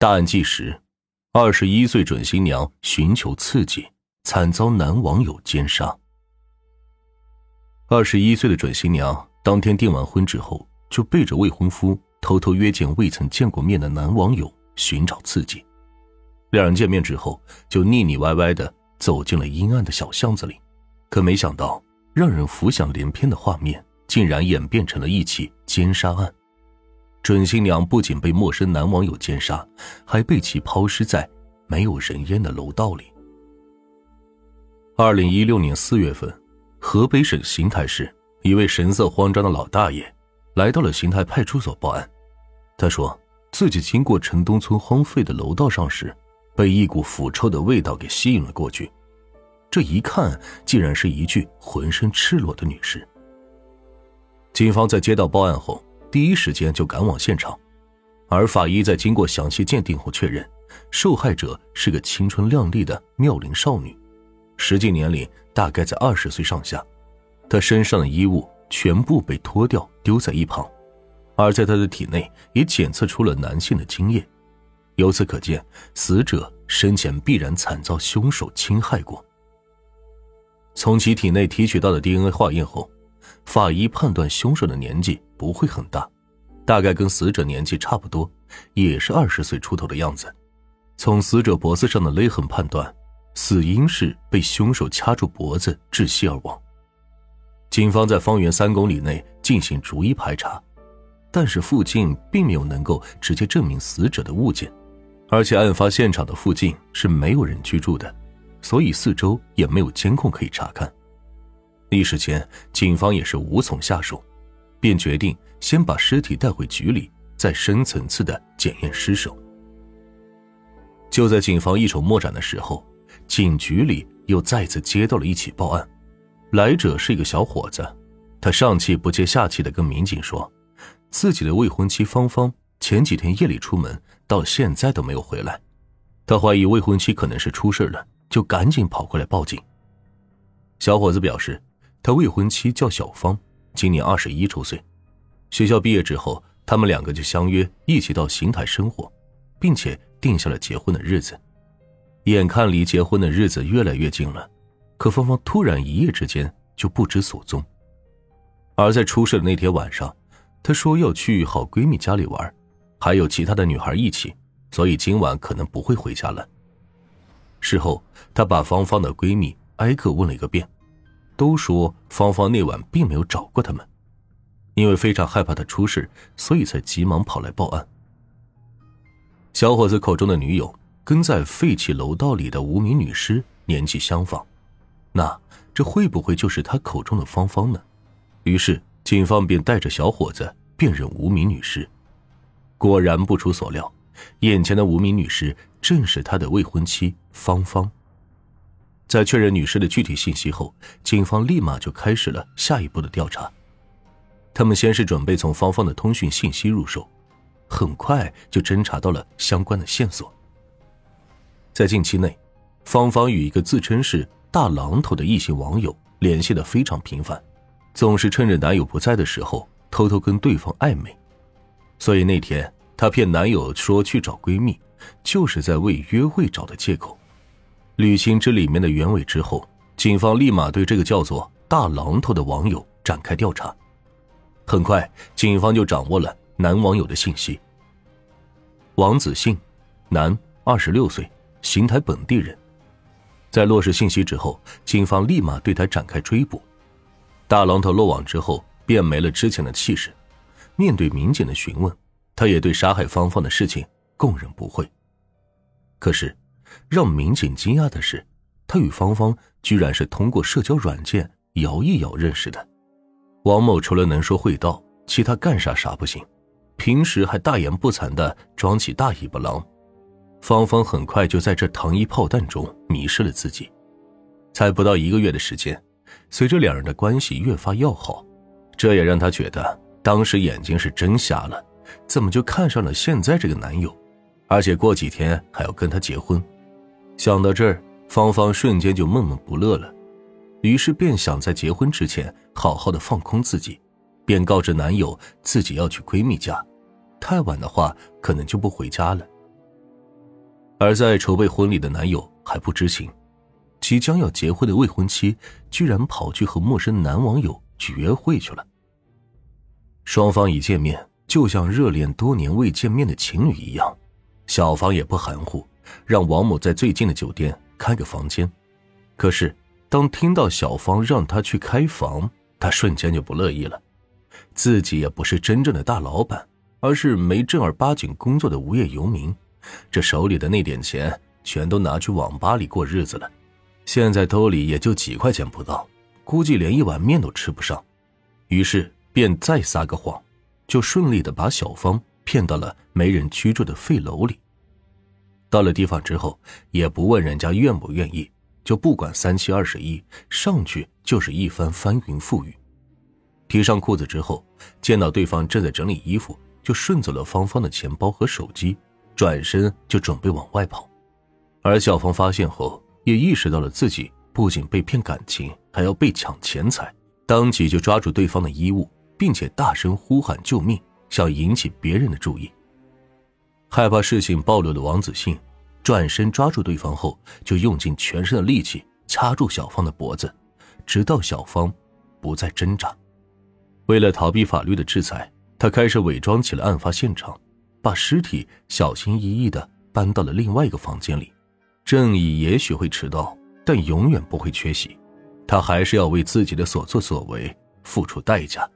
大案纪实：二十一岁准新娘寻求刺激，惨遭男网友奸杀。二十一岁的准新娘当天订完婚之后，就背着未婚夫偷偷约见未曾见过面的男网友寻找刺激。两人见面之后，就腻腻歪歪的走进了阴暗的小巷子里。可没想到，让人浮想联翩的画面竟然演变成了一起奸杀案。准新娘不仅被陌生男网友奸杀，还被其抛尸在没有人烟的楼道里。二零一六年四月份，河北省邢台市一位神色慌张的老大爷来到了邢台派出所报案。他说自己经过城东村荒废的楼道上时，被一股腐臭的味道给吸引了过去。这一看，竟然是一具浑身赤裸的女尸。警方在接到报案后，第一时间就赶往现场，而法医在经过详细鉴定后确认，受害者是个青春靓丽的妙龄少女，实际年龄大概在二十岁上下。她身上的衣物全部被脱掉丢在一旁，而在她的体内也检测出了男性的精液，由此可见，死者生前必然惨遭凶手侵害过。从其体内提取到的 DNA 化验后，法医判断凶手的年纪不会很大，大概跟死者年纪差不多，也是二十岁出头的样子。从死者脖子上的勒痕判断，死因是被凶手掐住脖子窒息而亡。警方在方圆三公里内进行逐一排查，但是附近并没有能够直接证明死者的物件，而且案发现场的附近是没有人居住的。所以四周也没有监控可以查看，一时间警方也是无从下手，便决定先把尸体带回局里，再深层次的检验尸首。就在警方一筹莫展的时候，警局里又再次接到了一起报案，来者是一个小伙子，他上气不接下气的跟民警说，自己的未婚妻芳芳前几天夜里出门，到现在都没有回来，他怀疑未婚妻可能是出事了。就赶紧跑过来报警。小伙子表示，他未婚妻叫小芳，今年二十一周岁。学校毕业之后，他们两个就相约一起到邢台生活，并且定下了结婚的日子。眼看离结婚的日子越来越近了，可芳芳突然一夜之间就不知所踪。而在出事的那天晚上，她说要去好闺蜜家里玩，还有其他的女孩一起，所以今晚可能不会回家了。事后，她把芳芳的闺蜜挨个问了一个遍，都说芳芳那晚并没有找过他们，因为非常害怕她出事，所以才急忙跑来报案。小伙子口中的女友跟在废弃楼道里的无名女尸年纪相仿，那这会不会就是他口中的芳芳呢？于是警方便带着小伙子辨认无名女尸，果然不出所料，眼前的无名女尸。正是他的未婚妻芳芳。在确认女士的具体信息后，警方立马就开始了下一步的调查。他们先是准备从芳芳的通讯信息入手，很快就侦查到了相关的线索。在近期内，芳芳与一个自称是大榔头的异性网友联系的非常频繁，总是趁着男友不在的时候偷偷跟对方暧昧。所以那天，她骗男友说去找闺蜜。就是在为约会找的借口，捋清这里面的原委之后，警方立马对这个叫做“大榔头”的网友展开调查。很快，警方就掌握了男网友的信息。王子信，男，二十六岁，邢台本地人。在落实信息之后，警方立马对他展开追捕。大榔头落网之后，便没了之前的气势。面对民警的询问，他也对杀害芳芳的事情。供认不讳。可是，让民警惊讶的是，他与芳芳居然是通过社交软件摇一摇认识的。王某除了能说会道，其他干啥啥不行，平时还大言不惭的装起大尾巴狼。芳芳很快就在这糖衣炮弹中迷失了自己。才不到一个月的时间，随着两人的关系越发要好，这也让他觉得当时眼睛是真瞎了，怎么就看上了现在这个男友？而且过几天还要跟他结婚，想到这儿，芳芳瞬间就闷闷不乐了，于是便想在结婚之前好好的放空自己，便告知男友自己要去闺蜜家，太晚的话可能就不回家了。而在筹备婚礼的男友还不知情，即将要结婚的未婚妻居然跑去和陌生男网友去约会去了。双方一见面就像热恋多年未见面的情侣一样，小芳也不含糊，让王某在最近的酒店开个房间。可是，当听到小芳让他去开房，他瞬间就不乐意了。自己也不是真正的大老板，而是没正儿八经工作的无业游民，这手里的那点钱全都拿去网吧里过日子了，现在兜里也就几块钱不到，估计连一碗面都吃不上。于是便再撒个谎，就顺利的把小芳骗到了没人居住的废楼里。到了地方之后，也不问人家愿不愿意，就不管三七二十一，上去就是一番翻云覆雨。提上裤子之后，见到对方正在整理衣服，就顺走了芳芳的钱包和手机，转身就准备往外跑。而小芳发现后，也意识到了自己不仅被骗感情，还要被抢钱财，当即就抓住对方的衣物，并且大声呼喊救命，想引起别人的注意。害怕事情暴露的王子信，转身抓住对方后，就用尽全身的力气掐住小芳的脖子，直到小芳不再挣扎。为了逃避法律的制裁，他开始伪装起了案发现场，把尸体小心翼翼的搬到了另外一个房间里。正义也许会迟到，但永远不会缺席。他还是要为自己的所作所为付出代价。